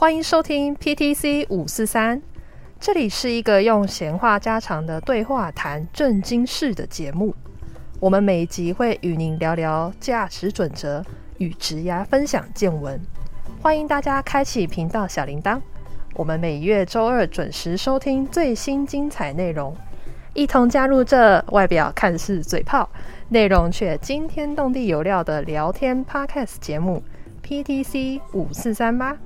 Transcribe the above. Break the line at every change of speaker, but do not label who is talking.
欢迎收听 PTC 五四三，这里是一个用闲话家常的对话谈正经事的节目。我们每一集会与您聊聊驾驶准则与职涯分享见闻。欢迎大家开启频道小铃铛，我们每月周二准时收听最新精彩内容，一同加入这外表看似嘴炮，内容却惊天动地有料的聊天 Podcast 节目 PTC 五四三吧。